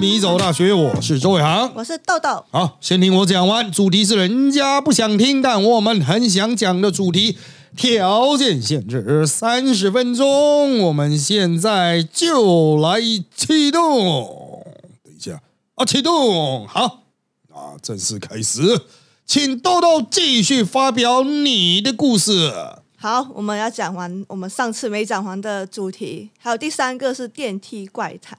迷走大学，我是周伟航。我是豆豆。好，先听我讲完。主题是人家不想听，但我们很想讲的主题。条件限制三十分钟，我们现在就来启动。等一下啊，启动好啊，正式开始，请豆豆继续发表你的故事。好，我们要讲完我们上次没讲完的主题，还有第三个是电梯怪谈。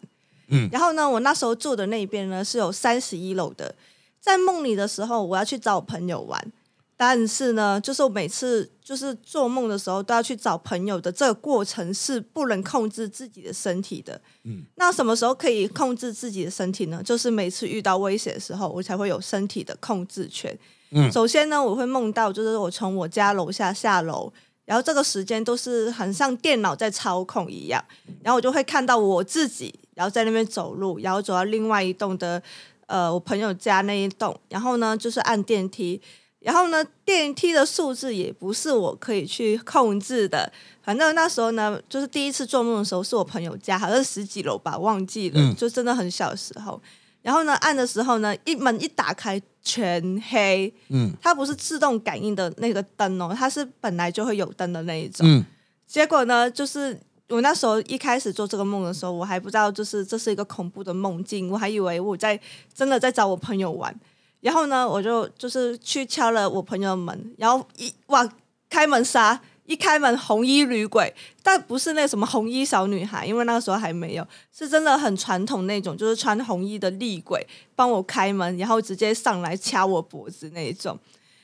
嗯，然后呢，我那时候住的那边呢是有三十一楼的，在梦里的时候，我要去找我朋友玩。但是呢，就是我每次就是做梦的时候都要去找朋友的这个过程是不能控制自己的身体的。嗯，那什么时候可以控制自己的身体呢？就是每次遇到危险的时候，我才会有身体的控制权。嗯，首先呢，我会梦到就是我从我家楼下下楼，然后这个时间都是很像电脑在操控一样，然后我就会看到我自己，然后在那边走路，然后走到另外一栋的呃我朋友家那一栋，然后呢就是按电梯。然后呢，电梯的数字也不是我可以去控制的。反正那时候呢，就是第一次做梦的时候，是我朋友家，好像十几楼吧，忘记了，就真的很小时候。然后呢，按的时候呢，一门一打开全黑。嗯，它不是自动感应的那个灯哦，它是本来就会有灯的那一种。嗯，结果呢，就是我那时候一开始做这个梦的时候，我还不知道就是这是一个恐怖的梦境，我还以为我在真的在找我朋友玩。然后呢，我就就是去敲了我朋友的门，然后一哇开门杀，一开门红衣女鬼，但不是那什么红衣小女孩，因为那个时候还没有，是真的很传统那种，就是穿红衣的厉鬼帮我开门，然后直接上来掐我脖子那种。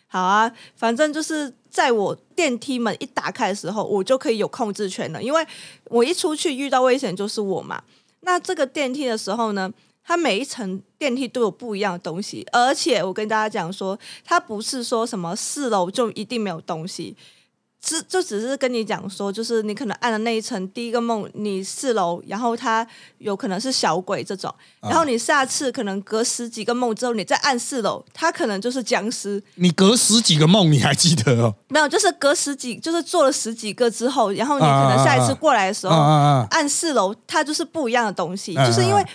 好啊，反正就是在我电梯门一打开的时候，我就可以有控制权了，因为我一出去遇到危险就是我嘛。那这个电梯的时候呢？它每一层电梯都有不一样的东西，而且我跟大家讲说，它不是说什么四楼就一定没有东西，只就只是跟你讲说，就是你可能按的那一层第一个梦，你四楼，然后它有可能是小鬼这种，然后你下次可能隔十几个梦之后，你再按四楼，它可能就是僵尸。你隔十几个梦，你还记得哦？没有，就是隔十几，就是做了十几个之后，然后你可能下一次过来的时候，按四楼，它就是不一样的东西，就是因为。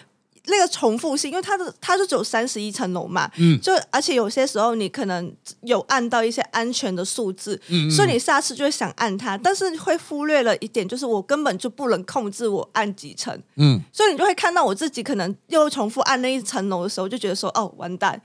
那个重复性，因为它的它就只有三十一层楼嘛，嗯，就而且有些时候你可能有按到一些安全的数字，嗯，所以你下次就会想按它，但是会忽略了一点，就是我根本就不能控制我按几层，嗯，所以你就会看到我自己可能又重复按那一层楼的时候，就觉得说哦完蛋。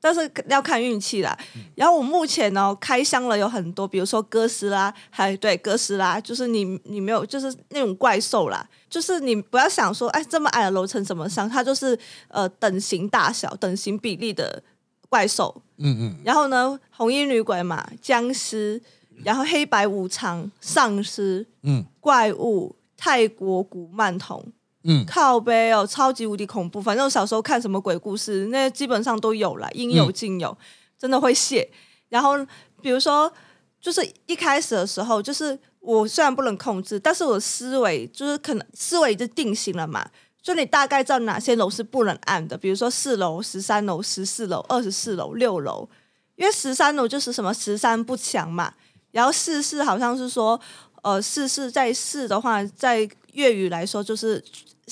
但是要看运气啦。然后我目前呢开箱了有很多，比如说哥斯拉，还对哥斯拉，就是你你没有就是那种怪兽啦，就是你不要想说，哎，这么矮的楼层怎么上？它就是呃等型大小、等型比例的怪兽。嗯嗯。然后呢，红衣女鬼嘛，僵尸，然后黑白无常、丧尸，嗯，怪物，泰国古曼童。嗯，靠背哦，超级无敌恐怖。反正我小时候看什么鬼故事，那基本上都有了，应有尽有，真的会谢。然后比如说，就是一开始的时候，就是我虽然不能控制，但是我思维就是可能思维就定型了嘛。就你大概知道哪些楼是不能按的，比如说四楼、十三楼、十四楼、二十四楼、六楼，因为十三楼就是什么十三不强嘛。然后四四好像是说，呃，四四在四的话，在粤语来说就是。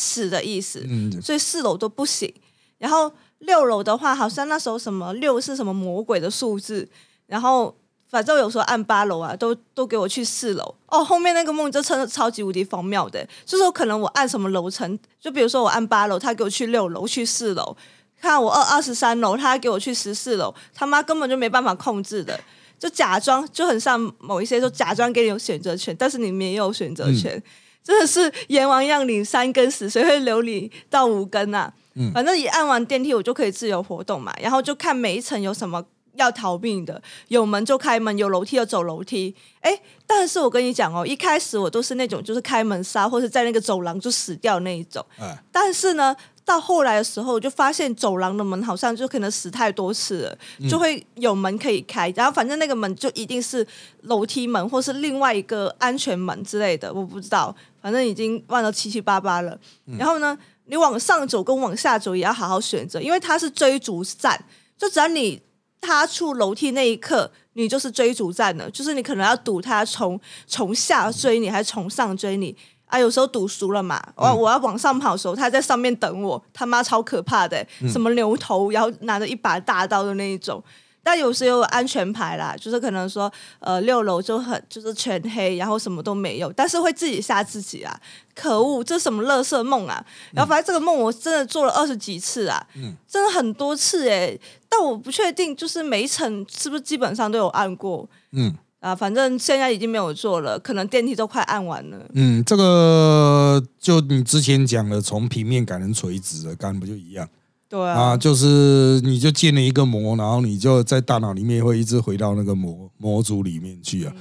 死的意思，所以四楼都不行。然后六楼的话，好像那时候什么六是什么魔鬼的数字。然后反正有时候按八楼啊，都都给我去四楼。哦，后面那个梦就真的超级无敌荒谬的，就是可能我按什么楼层，就比如说我按八楼，他给我去六楼，去四楼。看我二二十三楼，他给我去十四楼，他妈根本就没办法控制的，就假装就很像某一些，就假装给你有选择权，但是你没有选择权。真的是阎王让你三根死，谁会留你到五根啊？嗯，反正一按完电梯，我就可以自由活动嘛。然后就看每一层有什么要逃命的，有门就开门，有楼梯就走楼梯。哎，但是我跟你讲哦，一开始我都是那种就是开门杀，或者在那个走廊就死掉那一种。嗯，但是呢。到后来的时候，我就发现走廊的门好像就可能死太多次了，就会有门可以开。然后反正那个门就一定是楼梯门，或是另外一个安全门之类的，我不知道。反正已经忘了七七八八了。然后呢，你往上走跟往下走也要好好选择，因为它是追逐战。就只要你踏出楼梯那一刻，你就是追逐战了。就是你可能要赌他从从下追你，还是从上追你。啊，有时候赌输了嘛，我我要往上跑的时候，他在上面等我，他妈超可怕的，什么牛头，然后拿着一把大刀的那一种。但有时候有安全牌啦，就是可能说，呃，六楼就很就是全黑，然后什么都没有，但是会自己吓自己啊！可恶，这什么乐色梦啊！然后反正这个梦我真的做了二十几次啊，嗯，真的很多次哎，但我不确定，就是每一层是不是基本上都有按过，嗯。啊，反正现在已经没有做了，可能电梯都快按完了。嗯，这个就你之前讲的，从平面改成垂直的，刚不就一样？对啊，就是你就建了一个模，然后你就在大脑里面会一直回到那个模模组里面去啊。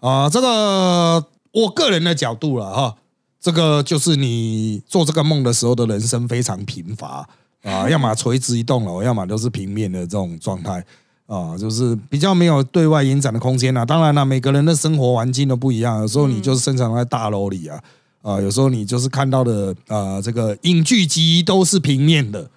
啊，这个我个人的角度了哈，这个就是你做这个梦的时候的人生非常贫乏啊，要么垂直一栋楼，要么都是平面的这种状态。啊，就是比较没有对外延展的空间呐。当然了，每个人的生活环境都不一样。有时候你就是生长在大楼里啊，啊，有时候你就是看到的啊，这个影剧集都是平面的。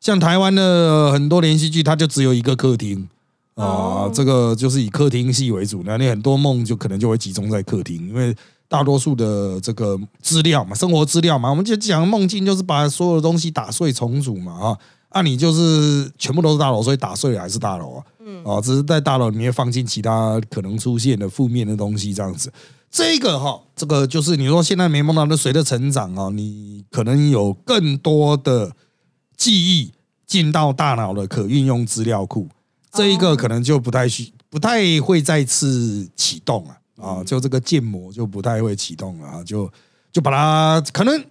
像台湾的很多连续剧，它就只有一个客厅啊，这个就是以客厅戏为主。那你很多梦就可能就会集中在客厅，因为大多数的这个资料嘛，生活资料嘛，我们就讲梦境就是把所有的东西打碎重组嘛啊。那你就是全部都是大楼，所以打碎了还是大楼啊？嗯，哦，只是在大楼里面放进其他可能出现的负面的东西，这样子。这个哈，这个就是你说现在没梦到，那随着成长啊，你可能有更多的记忆进到大脑的可运用资料库，这一个可能就不太需不太会再次启动了啊，就这个建模就不太会启动了啊，就就把它可能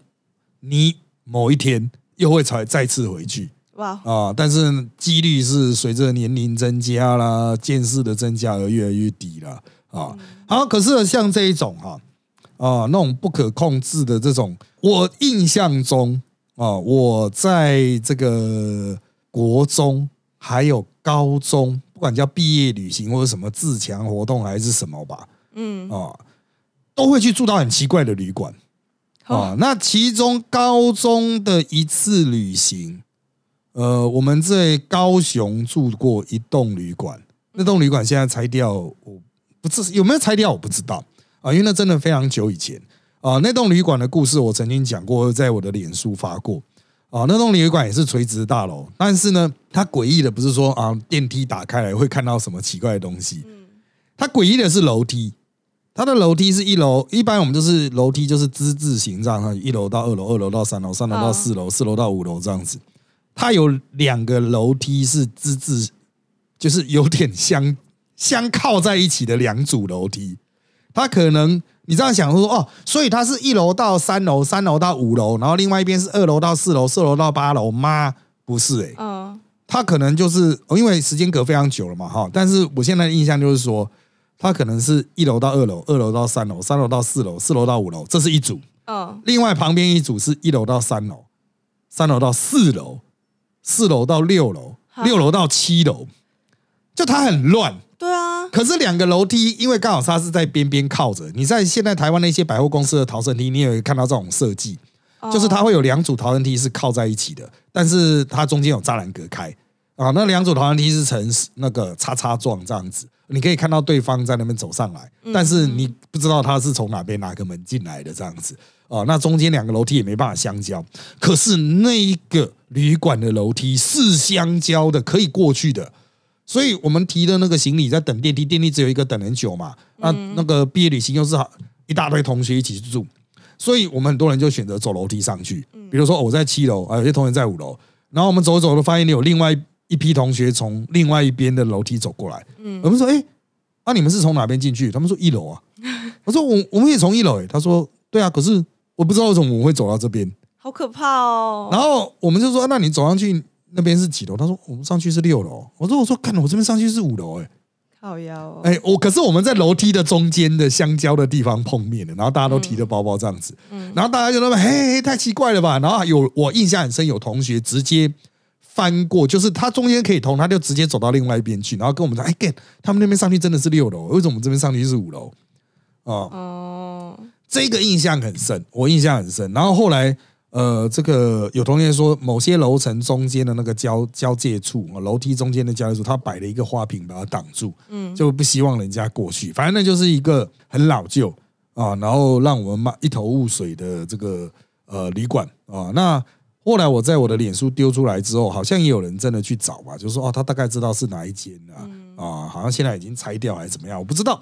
你某一天又会才再次回去。哇啊！但是几率是随着年龄增加啦，见识的增加而越来越低了啊。好，可是像这一种哈啊，那种不可控制的这种，我印象中啊，我在这个国中还有高中，不管叫毕业旅行或者什么自强活动还是什么吧，嗯啊，都会去住到很奇怪的旅馆啊。那其中高中的一次旅行。呃，我们在高雄住过一栋旅馆，那栋旅馆现在拆掉，我不知有没有拆掉，我不知道。啊，因为那真的非常久以前。啊。那栋旅馆的故事我曾经讲过，在我的脸书发过。啊。那栋旅馆也是垂直大楼，但是呢，它诡异的不是说啊电梯打开来会看到什么奇怪的东西，它诡异的是楼梯，它的楼梯是一楼，一般我们就是楼梯就是之字形这样，一楼到二楼，二楼到三楼，三楼到四楼，四楼到五楼这样子。它有两个楼梯是资质，就是有点相相靠在一起的两组楼梯。它可能你这样想说哦，所以它是一楼到三楼，三楼到五楼，然后另外一边是二楼到四楼，四楼到八楼吗？不是哎，嗯，它可能就是因为时间隔非常久了嘛哈。但是我现在的印象就是说，它可能是一楼到二楼，二楼到三楼，三楼到四楼，四楼到五楼，这是一组。嗯，另外旁边一组是一楼到三楼，三楼到四楼。四楼到六楼，六楼到七楼，就它很乱。对啊，可是两个楼梯，因为刚好它是在边边靠着。你在现在台湾那些百货公司的逃生梯，你也会看到这种设计，就是它会有两组逃生梯是靠在一起的，但是它中间有栅栏隔开啊。那两组逃生梯是呈那个叉叉状这样子，你可以看到对方在那边走上来，但是你不知道他是从哪边哪个门进来的这样子。哦，那中间两个楼梯也没办法相交，可是那一个旅馆的楼梯是相交的，可以过去的。所以我们提的那个行李在等电梯，电梯只有一个等很久嘛。那那个毕业旅行又是一大堆同学一起住，所以我们很多人就选择走楼梯上去。比如说我在七楼啊，有些同学在五楼，然后我们走走都发现有另外一批同学从另外一边的楼梯走过来。嗯，我们说，哎，那，你们是从哪边进去？他们说一楼啊。我说我我们也从一楼。哎，他说对啊，可是。我不知道为什么我会走到这边，好可怕哦！然后我们就说：“那你走上去那边是几楼？”他说：“我们上去是六楼。”我说：“我说看，我这边上去是五楼。”哎，靠腰！哎，我可是我们在楼梯的中间的相交的地方碰面的，然后大家都提着包包这样子，嗯，然后大家就那么：“嘿，太奇怪了吧？”然后有我印象很深，有同学直接翻过，就是他中间可以通，他就直接走到另外一边去，然后跟我们说：“哎，get，他们那边上去真的是六楼，为什么我们这边上去是五楼？”哦。这个印象很深，我印象很深。然后后来，呃，这个有同学说，某些楼层中间的那个交交界处，楼梯中间的交界处，他摆了一个花瓶把它挡住，嗯，就不希望人家过去。反正那就是一个很老旧啊，然后让我们骂一头雾水的这个呃旅馆啊。那后来我在我的脸书丢出来之后，好像也有人真的去找吧，就说哦，他大概知道是哪一间啊，啊，好像现在已经拆掉还是怎么样，我不知道。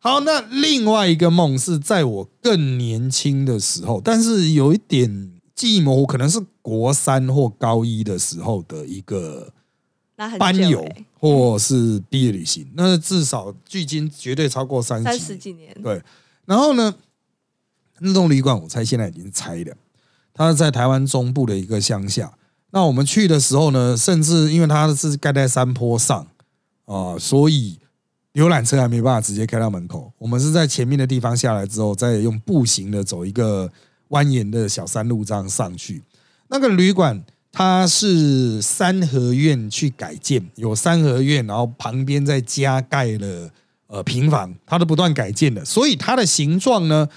好，那另外一个梦是在我更年轻的时候，但是有一点记忆模糊，可能是国三或高一的时候的一个班游或是毕业旅行，那至少距今绝对超过三三十几年。对，然后呢，那栋旅馆我猜现在已经拆了，它是在台湾中部的一个乡下。那我们去的时候呢，甚至因为它是盖在山坡上啊，所以。游览车还没办法直接开到门口，我们是在前面的地方下来之后，再用步行的走一个蜿蜒的小山路这样上去。那个旅馆它是三合院去改建，有三合院，然后旁边再加盖了呃平房，它都不断改建的，所以它的形状呢，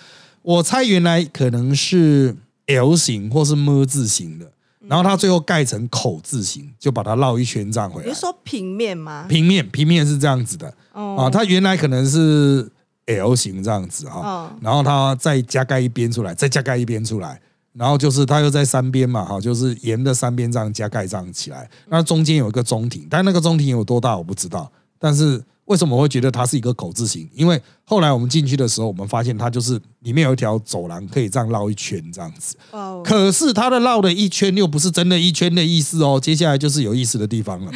我猜原来可能是 L 型或是么字形的。然后它最后盖成口字形，就把它绕一圈这样回来。你是说平面吗？平面，平面是这样子的。哦，啊，它原来可能是 L 型这样子啊。然后它再加盖一边出来，再加盖一边出来，然后就是它又在三边嘛，哈，就是沿着三边这样加盖这样起来。那中间有一个中庭，但那个中庭有多大我不知道，但是。为什么会觉得它是一个口字形？因为后来我们进去的时候，我们发现它就是里面有一条走廊，可以这样绕一圈这样子。哦。可是它的绕的一圈又不是真的一圈的意思哦。接下来就是有意思的地方了。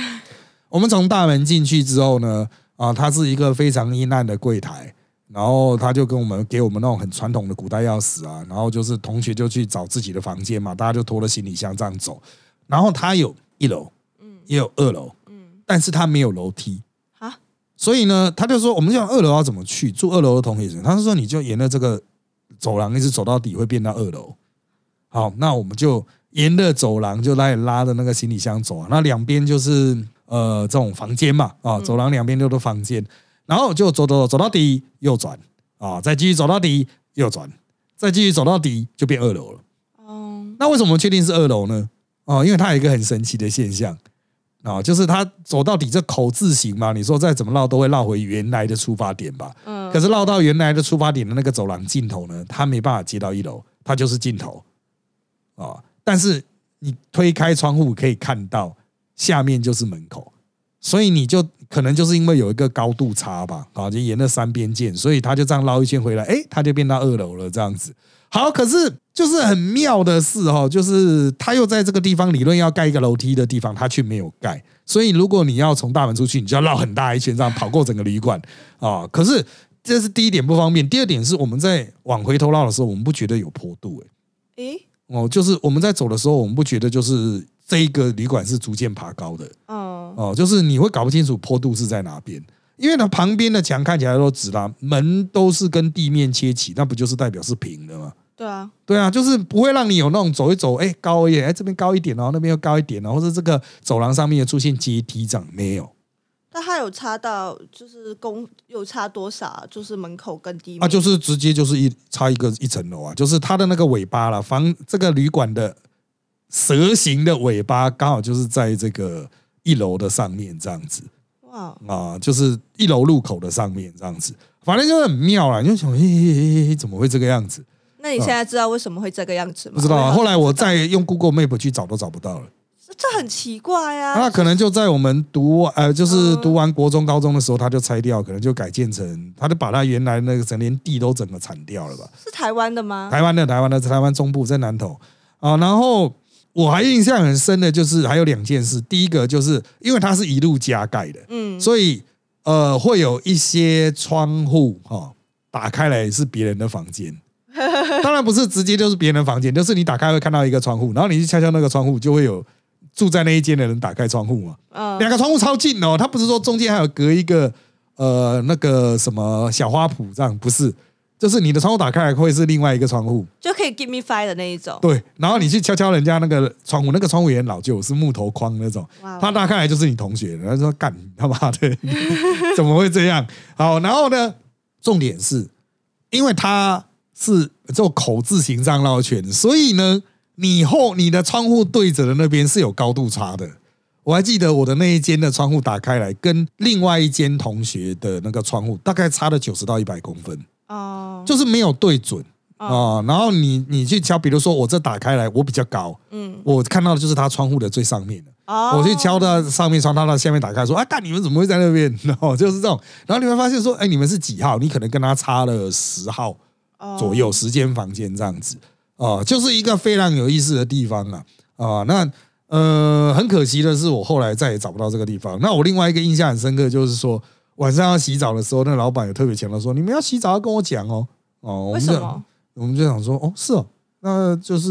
我们从大门进去之后呢，啊，它是一个非常阴暗的柜台，然后他就跟我们给我们那种很传统的古代钥匙啊，然后就是同学就去找自己的房间嘛，大家就拖着行李箱这样走。然后它有一楼，嗯，也有二楼，嗯，但是它没有楼梯。所以呢，他就说，我们讲二楼要怎么去？住二楼的同学，他是说，你就沿着这个走廊一直走到底，会变到二楼。好，那我们就沿着走廊就来拉着那个行李箱走啊。那两边就是呃这种房间嘛，啊，走廊两边都是房间，然后就走走走到底，右转啊，再继续走到底，右转，再继续走到底，就变二楼了。哦，那为什么确定是二楼呢？哦，因为它有一个很神奇的现象。啊，就是他走到底这口字形嘛，你说再怎么绕都会绕回原来的出发点吧？嗯。可是绕到原来的出发点的那个走廊尽头呢，他没办法接到一楼，它就是尽头啊。但是你推开窗户可以看到下面就是门口，所以你就可能就是因为有一个高度差吧，啊，就沿着三边建，所以他就这样绕一圈回来，哎，他就变到二楼了，这样子。好，可是就是很妙的是哈，就是他又在这个地方理论要盖一个楼梯的地方，他却没有盖。所以如果你要从大门出去，你就要绕很大一圈，这样跑过整个旅馆啊。可是这是第一点不方便，第二点是我们在往回头绕的时候，我们不觉得有坡度哎。诶，哦，就是我们在走的时候，我们不觉得就是这一个旅馆是逐渐爬高的。哦哦，就是你会搞不清楚坡度是在哪边，因为它旁边的墙看起来都直啦，门都是跟地面切起，那不就是代表是平的吗？对啊，对啊，就是不会让你有那种走一走，哎，高一点，哎，这边高一点哦，那边又高一点哦，或者这个走廊上面也出现阶梯这样没有。那它有差到就是公有差多少？就是门口跟地面啊，就是直接就是一差一个一层楼啊，就是它的那个尾巴了，房这个旅馆的蛇形的尾巴刚好就是在这个一楼的上面这样子。哇啊，就是一楼入口的上面这样子，反正就很妙啦，你就想，哎，怎么会这个样子？那你现在知道为什么会这个样子吗？不知道啊。后来我再用 Google Map 去找都找不到了。这很奇怪呀。那可能就在我们读呃，就是读完国中、高中的时候，他就拆掉，可能就改建成，他就把他原来那个整连地都整个铲掉了吧？是台湾的吗？台湾的，台湾的，台湾中部在南投啊。然后我还印象很深的就是还有两件事，第一个就是因为它是一路加盖的，嗯，所以呃会有一些窗户哈打开来是别人的房间。当然不是直接就是别人的房间，就是你打开会看到一个窗户，然后你去敲敲那个窗户，就会有住在那一间的人打开窗户嘛。嗯，两个窗户超近哦，它不是说中间还有隔一个呃那个什么小花圃这样，不是，就是你的窗户打开来会是另外一个窗户，就可以 give me five 的那一种。对，然后你去敲敲人家那个窗户，那个窗户也很老旧，是木头框那种，他打开来就是你同学，然后说干他妈的，怎么会这样？好，然后呢，重点是因为他。是做口字形这样绕圈，所以呢，你后你的窗户对着的那边是有高度差的。我还记得我的那一间的窗户打开来，跟另外一间同学的那个窗户大概差了九十到一百公分。哦，就是没有对准啊。然后你你去敲，比如说我这打开来，我比较高，嗯，我看到的就是他窗户的最上面的。我去敲到上面窗，他到下面打开，说：“啊，干你们怎么会在那边？”然 后就是这种。然后你会发现说：“哎，你们是几号？你可能跟他差了十号左右，十间房间这样子啊，就是一个非常有意思的地方啊啊。那呃，很可惜的是，我后来再也找不到这个地方。那我另外一个印象很深刻，就是说晚上要洗澡的时候，那老板有特别强调说：“你们要洗澡要跟我讲哦。”哦，为什么？我们就想说：“哦，是哦。”那就是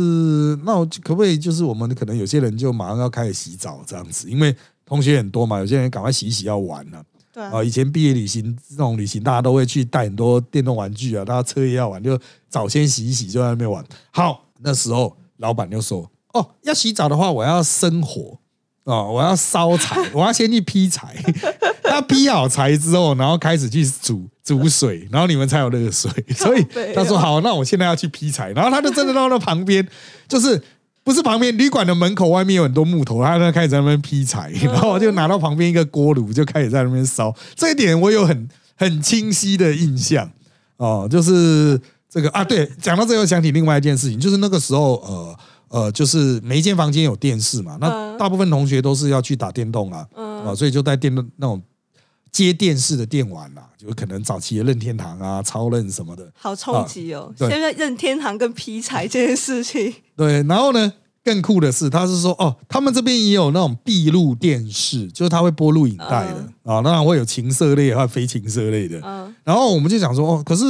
那我可不可以就是我们可能有些人就马上要开始洗澡这样子，因为同学很多嘛，有些人赶快洗洗要玩了。对啊，以前毕业旅行这种旅行，大家都会去带很多电动玩具啊，大家车也要玩，就早先洗一洗就在那边玩。好，那时候老板就说：“哦，要洗澡的话，我要生火哦，我要烧柴，我要先去劈柴。他劈好柴之后，然后开始去煮。”煮水，然后你们才有热水，所以他说好，那我现在要去劈柴，然后他就真的到那旁边，就是不是旁边旅馆的门口外面有很多木头，他就开始在那边劈柴，然后我就拿到旁边一个锅炉，就开始在那边烧。这一点我有很很清晰的印象哦，就是这个啊，对，讲到这又想起另外一件事情，就是那个时候呃呃，就是每一间房间有电视嘛，那大部分同学都是要去打电动啊，啊，所以就带电动那种。接电视的电玩啦，就可能早期的任天堂啊、超任什么的，好冲击哦！现在任天堂跟劈柴这件事情，对，然后呢，更酷的是，他是说哦，他们这边也有那种闭路电视，就是他会播录影带的啊，当然会有情色类或非情色类的。嗯，然后我们就想说哦，可是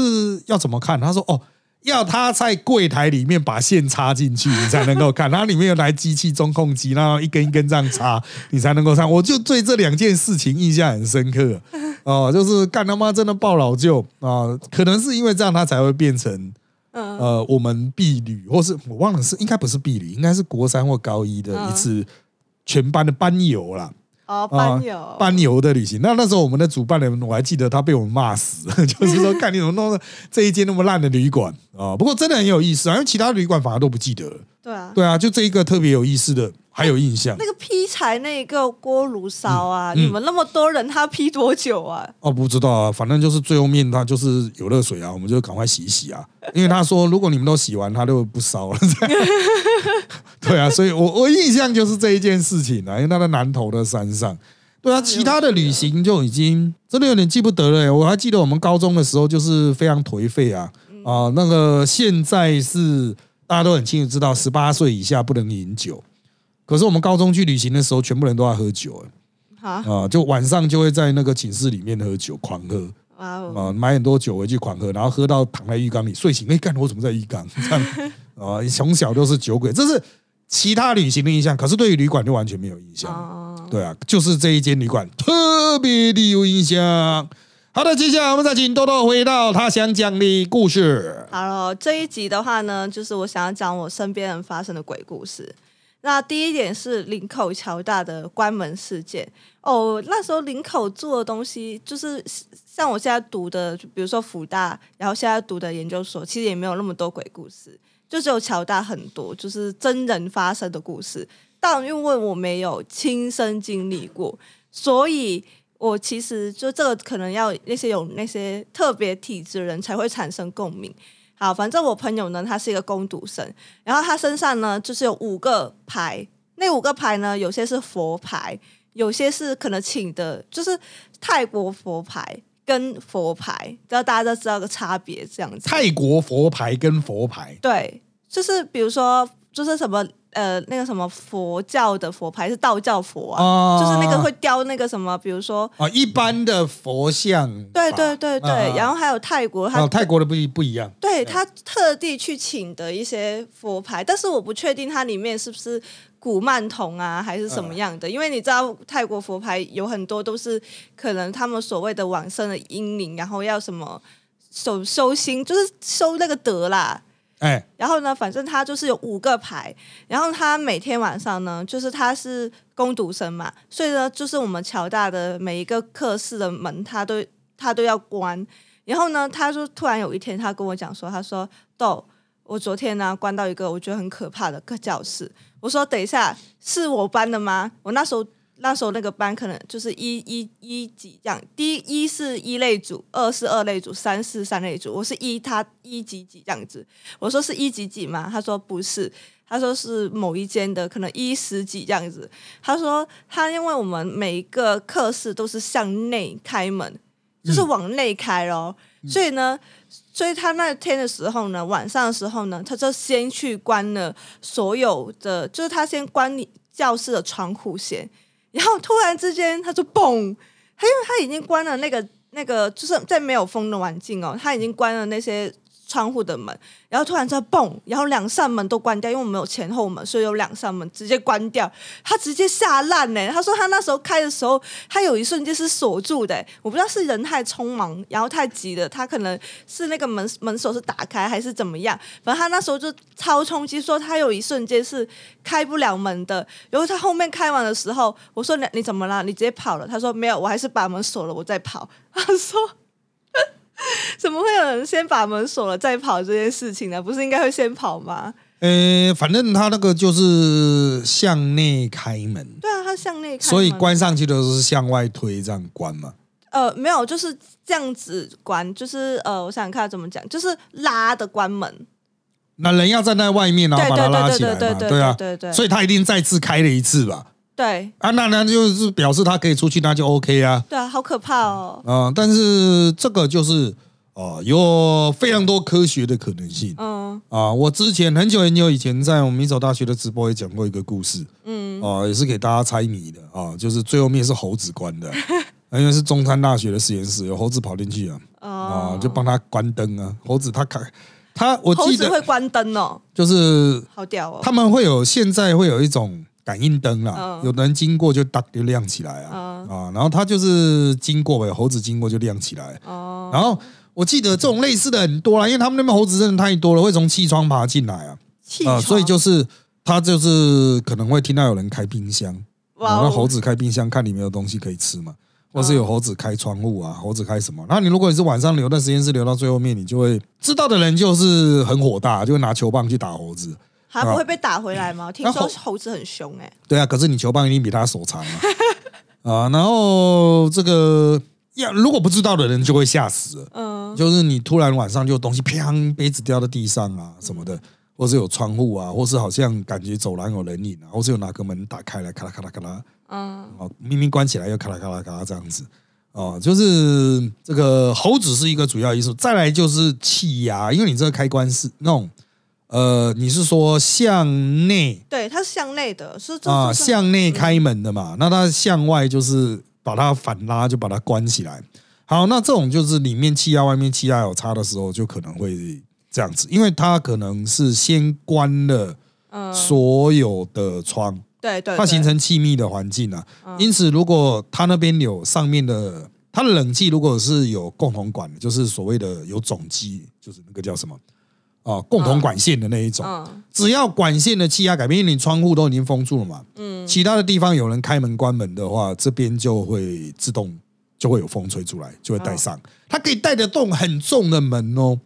要怎么看？他说哦。要他在柜台里面把线插进去，你才能够看。它里面有台机器中控机，然后一根一根这样插，你才能够看。我就对这两件事情印象很深刻 哦，就是干他妈真的爆老舅啊！可能是因为这样，他才会变成呃，我们婢女，或是我忘了是应该不是婢女，应该是国三或高一的一次全班的班游啦。哦，班游班游的旅行，那那时候我们的主办人我还记得他被我们骂死，就是说看你怎么弄这一间那么烂的旅馆啊。不过真的很有意思啊，因为其他旅馆反而都不记得了。对啊，对啊，就这一个特别有意思的。还有印象，那个劈柴那个锅炉烧啊，你们那么多人，他劈多久啊？哦，不知道啊，反正就是最后面他就是有热水啊，我们就赶快洗一洗啊。因为他说，如果你们都洗完，他就不烧了。对啊，所以我我印象就是这一件事情啊，因为他在南投的山上。对啊，其他的旅行就已经真的有点记不得了。我还记得我们高中的时候就是非常颓废啊啊，那个现在是大家都很清楚知道，十八岁以下不能饮酒。可是我们高中去旅行的时候，全部人都要喝酒，啊，就晚上就会在那个寝室里面喝酒，狂喝，啊，买很多酒回去狂喝，然后喝到躺在浴缸里睡醒，哎，干我怎么在浴缸？这样啊，从小都是酒鬼，这是其他旅行的印象。可是对于旅馆就完全没有印象，对啊，就是这一间旅馆特别的有印象。好的，接下来我们再请豆豆回到他想讲的故事。好了，这一集的话呢，就是我想要讲我身边人发生的鬼故事。那第一点是林口桥大的关门事件哦，那时候林口做的东西就是像我现在读的，比如说福大，然后现在读的研究所，其实也没有那么多鬼故事，就只有桥大很多，就是真人发生的故事。但因为我没有亲身经历过，所以我其实就这个可能要那些有那些特别体质的人才会产生共鸣。好，反正我朋友呢，他是一个攻读生，然后他身上呢就是有五个牌，那五个牌呢，有些是佛牌，有些是可能请的，就是泰国佛牌跟佛牌，知道大家都知道个差别这样子。泰国佛牌跟佛牌，对，就是比如说，就是什么。呃，那个什么佛教的佛牌是道教佛啊，就是那个会雕那个什么，比如说啊，一般的佛像，对对对对，然后还有泰国，他泰国的不不一样，对他特地去请的一些佛牌，但是我不确定它里面是不是古曼童啊，还是什么样的，因为你知道泰国佛牌有很多都是可能他们所谓的往生的英灵，然后要什么修修心，就是修那个德啦。哎，然后呢，反正他就是有五个牌，然后他每天晚上呢，就是他是攻读生嘛，所以呢，就是我们乔大的每一个课室的门，他都他都要关。然后呢，他就突然有一天，他跟我讲说，他说：“豆，我昨天呢关到一个我觉得很可怕的课教室。”我说：“等一下，是我班的吗？”我那时候那时候那个班可能就是一一一级这样，第一是一类组，二是二类组，三是三类组。我是一，他一级几这样子。我说是一级几吗？他说不是，他说是某一间的，可能一十几这样子。他说他因为我们每一个课室都是向内开门，就是往内开咯。所以呢，所以他那天的时候呢，晚上的时候呢，他就先去关了所有的，就是他先关你教室的窗户先。然后突然之间，他就嘣，他因为他已经关了那个那个，就是在没有风的环境哦，他已经关了那些。窗户的门，然后突然在嘣，然后两扇门都关掉，因为我们有前后门，所以有两扇门直接关掉。他直接吓烂呢。他说他那时候开的时候，他有一瞬间是锁住的。我不知道是人太匆忙，然后太急了，他可能是那个门门锁是打开还是怎么样。反正他那时候就超冲击，说他有一瞬间是开不了门的。然后他后面开完的时候，我说你你怎么了？你直接跑了？他说没有，我还是把门锁了，我再跑。他说。怎么会有人先把门锁了再跑这件事情呢？不是应该会先跑吗？呃，反正他那个就是向内开门。对啊，他向内开，所以关上去的是向外推这样关嘛？呃，没有，就是这样子关，就是呃，我想想看怎么讲，就是拉的关门。那人要站在外面，然后把它拉起来嘛？对啊，对对。所以他一定再次开了一次吧？对啊，那那就是表示他可以出去，那就 OK 啊。对啊，好可怕哦。啊，但是这个就是哦，有非常多科学的可能性。嗯啊，我之前很久很久以前在我们民走大学的直播也讲过一个故事。嗯啊，也是给大家猜谜的啊，就是最后面是猴子关的，因为是中山大学的实验室，有猴子跑进去啊，啊，就帮他关灯啊。猴子他开他，我记得会关灯哦，就是好屌哦。他们会有现在会有一种。感应灯啦，有人经过就哒就亮起来啊啊，然后它就是经过呗，猴子经过就亮起来。哦，然后我记得这种类似的很多啦，因为他们那边猴子真的太多了，会从气窗爬进来啊。啊，所以就是它就是可能会听到有人开冰箱，然后猴子开冰箱看里面有东西可以吃嘛，或是有猴子开窗户啊，猴子开什么？然后你如果你是晚上留在实验室留到最后面，你就会知道的人就是很火大，就会拿球棒去打猴子。他不会被打回来吗？听说猴子很凶哎。对啊，可是你球棒一定比他手长啊。啊，然后这个要如果不知道的人就会吓死了。嗯，就是你突然晚上就东西砰，杯子掉到地上啊什么的，或是有窗户啊，或是好像感觉走廊有人影啊，或是有哪个门打开来，咔啦咔啦咔啦，嗯，哦，明明关起来又咔啦咔啦咔啦这样子。哦，就是这个猴子是一个主要因素，再来就是气压，因为你这个开关是那种。呃，你是说向内？对，它是向内的，是啊，向内开门的嘛。那它向外就是把它反拉，就把它关起来。好，那这种就是里面气压、外面气压有差的时候，就可能会这样子，因为它可能是先关了所有的窗，对对，它形成气密的环境啊。因此，如果它那边有上面的，它的冷气如果是有共同管的，就是所谓的有总机，就是那个叫什么？啊，共同管线的那一种，只要管线的气压改变，因为你窗户都已经封住了嘛，嗯，其他的地方有人开门关门的话，这边就会自动就会有风吹出来，就会带上。它可以带得动很重的门哦，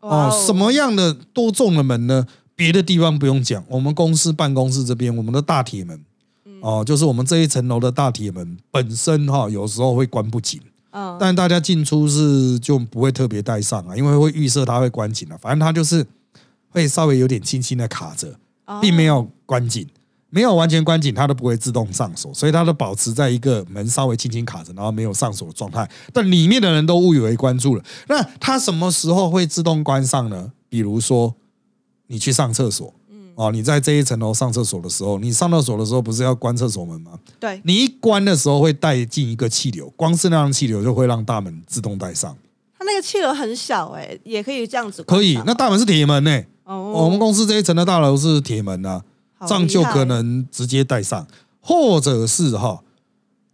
哦，什么样的多重的门呢？别的地方不用讲，我们公司办公室这边，我们的大铁门，哦，就是我们这一层楼的大铁门本身哈，有时候会关不紧。但大家进出是就不会特别带上啊，因为会预设它会关紧了。反正它就是会稍微有点轻轻的卡着，并没有关紧，没有完全关紧，它都不会自动上锁，所以它都保持在一个门稍微轻轻卡着，然后没有上锁的状态。但里面的人都误以为关住了。那它什么时候会自动关上呢？比如说你去上厕所。哦，你在这一层楼上厕所的时候，你上厕所的时候不是要关厕所门吗？对，你一关的时候会带进一个气流，光是那样气流就会让大门自动带上。它那个气流很小哎，也可以这样子。可以，那大门是铁门呢。哦，我们公司这一层的大楼是铁门啊，这样就可能直接带上，或者是哈，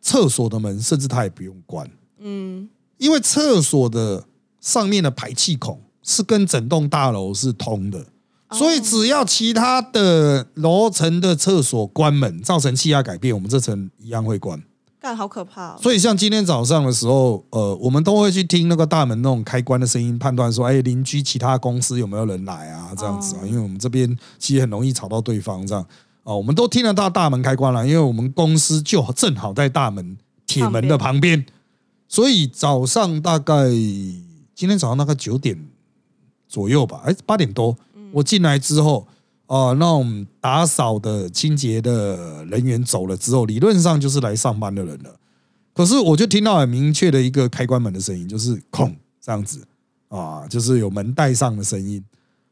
厕所的门甚至它也不用关。嗯，因为厕所的上面的排气孔是跟整栋大楼是通的。所以只要其他的楼层的厕所关门，造成气压改变，我们这层一样会关。干好可怕！所以像今天早上的时候，呃，我们都会去听那个大门那种开关的声音，判断说，哎，邻居其他公司有没有人来啊？这样子啊，因为我们这边其实很容易吵到对方这样哦，我们都听得到大门开关了，因为我们公司就正好在大门铁门的旁边，所以早上大概今天早上大概九点左右吧，哎，八点多，我进来之后，啊，那种打扫的清洁的人员走了之后，理论上就是来上班的人了。可是我就听到很明确的一个开关门的声音，就是“空”这样子啊，就是有门带上的声音。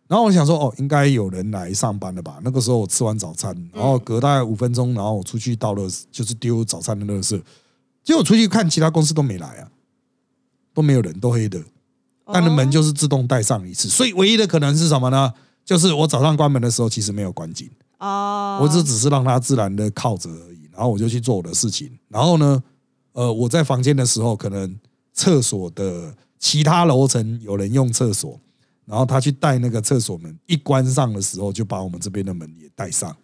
然后我想说，哦，应该有人来上班了吧？那个时候我吃完早餐，然后隔大概五分钟，然后我出去到了，就是丢早餐的垃圾。结果出去看，其他公司都没来啊，都没有人，都黑的。但是门就是自动带上一次，所以唯一的可能是什么呢？就是我早上关门的时候其实没有关紧哦，我只只是让它自然的靠着而已。然后我就去做我的事情。然后呢，呃，我在房间的时候，可能厕所的其他楼层有人用厕所。然后他去带那个厕所门，一关上的时候就把我们这边的门也带上，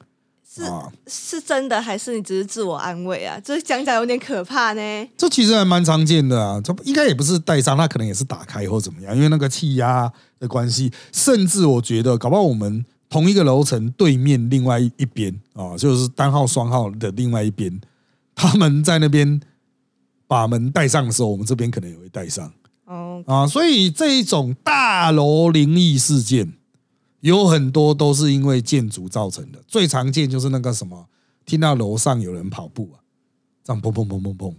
是是真的还是你只是自我安慰啊？这讲讲有点可怕呢。这其实还蛮常见的啊，这应该也不是带伤，他可能也是打开或怎么样，因为那个气压的关系。甚至我觉得，搞不好我们同一个楼层对面另外一边啊，就是单号双号的另外一边，他们在那边把门带上的时候，我们这边可能也会带上。哦啊，所以这一种大楼灵异事件有很多都是因为建筑造成的。最常见就是那个什么，听到楼上有人跑步啊，这样砰砰砰砰砰，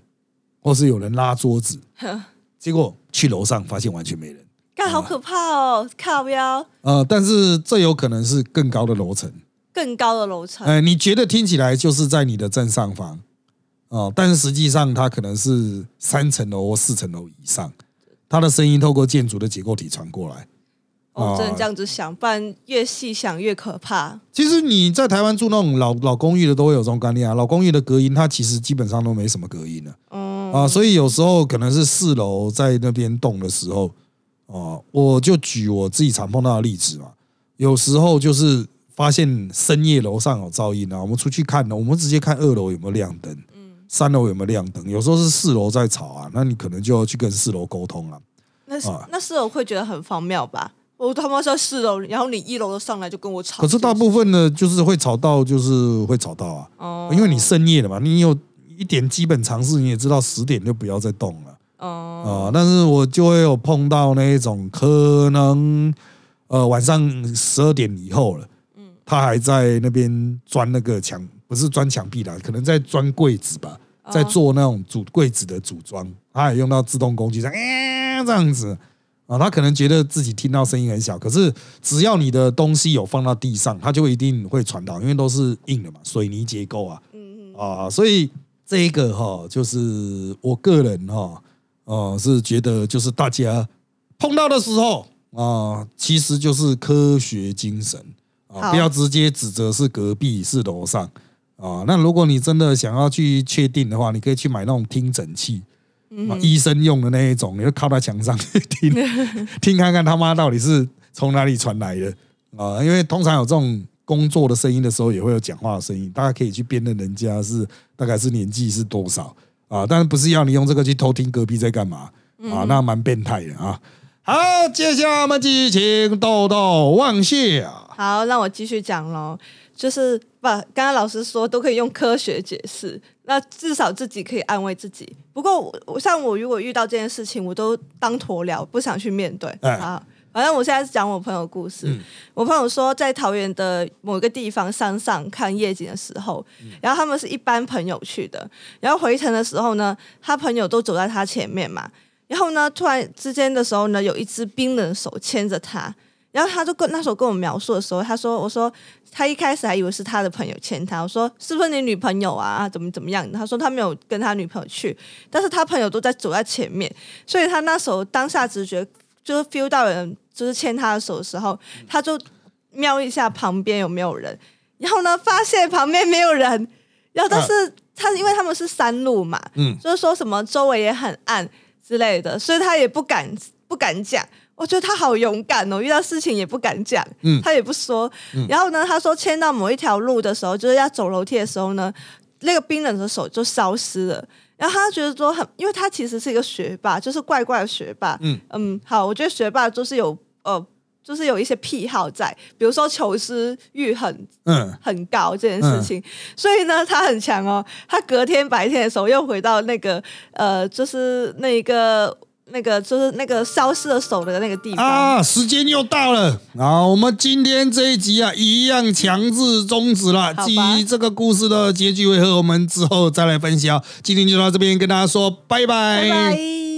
或是有人拉桌子，结果去楼上发现完全没人，干好可怕哦！靠标。呃，但是这有可能是更高的楼层，更高的楼层。哎，你觉得听起来就是在你的正上方哦，但是实际上它可能是三层楼或四层楼以上。它的声音透过建筑的结构体传过来，哦，只能这样子想，不然越细想越可怕。其实你在台湾住那种老老公寓的都会有这种概念啊，老公寓的隔音它其实基本上都没什么隔音的，嗯啊，所以有时候可能是四楼在那边动的时候，哦，我就举我自己常碰到的例子嘛，有时候就是发现深夜楼上有噪音啊，我们出去看呢，我们直接看二楼有没有亮灯。三楼有没有亮灯？有时候是四楼在吵啊，那你可能就要去跟四楼沟通了。那那四楼会觉得很荒谬吧？我他妈在四楼，然后你一楼的上来就跟我吵。可是大部分呢，就是会吵到，就是会吵到啊。哦。因为你深夜了嘛，你有一点基本常识，你也知道十点就不要再动了。哦。啊，但是我就会有碰到那一种，可能呃晚上十二点以后了，嗯，他还在那边钻那个墙。不是钻墙壁啦，可能在钻柜子吧，在做那种组柜子的组装，他也用到自动工具，这样，这样子啊，他可能觉得自己听到声音很小，可是只要你的东西有放到地上，它就一定会传导，因为都是硬的嘛，水泥结构啊，嗯嗯啊，所以这一个哈，就是我个人哈，哦，是觉得就是大家碰到的时候啊，其实就是科学精神啊，不要直接指责是隔壁是楼上。啊，那如果你真的想要去确定的话，你可以去买那种听诊器，医生用的那一种，你就靠在墙上去听，听看看他妈到底是从哪里传来的啊？因为通常有这种工作的声音的时候，也会有讲话的声音，大家可以去辨认人家是大概是年纪是多少啊？但是不是要你用这个去偷听隔壁在干嘛啊？那蛮变态的啊！好，接下来我们继续请豆豆望谢。好，让我继续讲喽。就是把刚刚老师说都可以用科学解释，那至少自己可以安慰自己。不过我像我如果遇到这件事情，我都当鸵鸟，不想去面对啊。反正我现在是讲我朋友故事。我朋友说，在桃园的某一个地方山上看夜景的时候，然后他们是一班朋友去的，然后回程的时候呢，他朋友都走在他前面嘛，然后呢，突然之间的时候呢，有一只冰冷手牵着他。然后他就跟那时候跟我描述的时候，他说：“我说他一开始还以为是他的朋友牵他，我说是不是你女朋友啊？怎么怎么样？”他说他没有跟他女朋友去，但是他朋友都在走在前面，所以他那时候当下直觉就是 feel 到人就是牵他的手的时候，他就瞄一下旁边有没有人，然后呢发现旁边没有人，然后但是他因为他们是山路嘛，嗯，就是说什么周围也很暗之类的，所以他也不敢不敢讲。我觉得他好勇敢哦，遇到事情也不敢讲，他也不说。然后呢，他说牵到某一条路的时候，就是要走楼梯的时候呢，那个冰冷的手就消失了。然后他觉得说很，因为他其实是一个学霸，就是怪怪的学霸。嗯嗯，好，我觉得学霸就是有呃就是有一些癖好在，比如说求知欲很嗯很高这件事情，所以呢，他很强哦。他隔天白天的时候又回到那个呃，就是那一个那个就是那个消失的手的那个地方啊。时间又到了啊，我们今天这一集啊，一样强制终止了。至于这个故事的结局为何，我们之后再来分享。今天就到这边，跟大家说拜拜拜拜。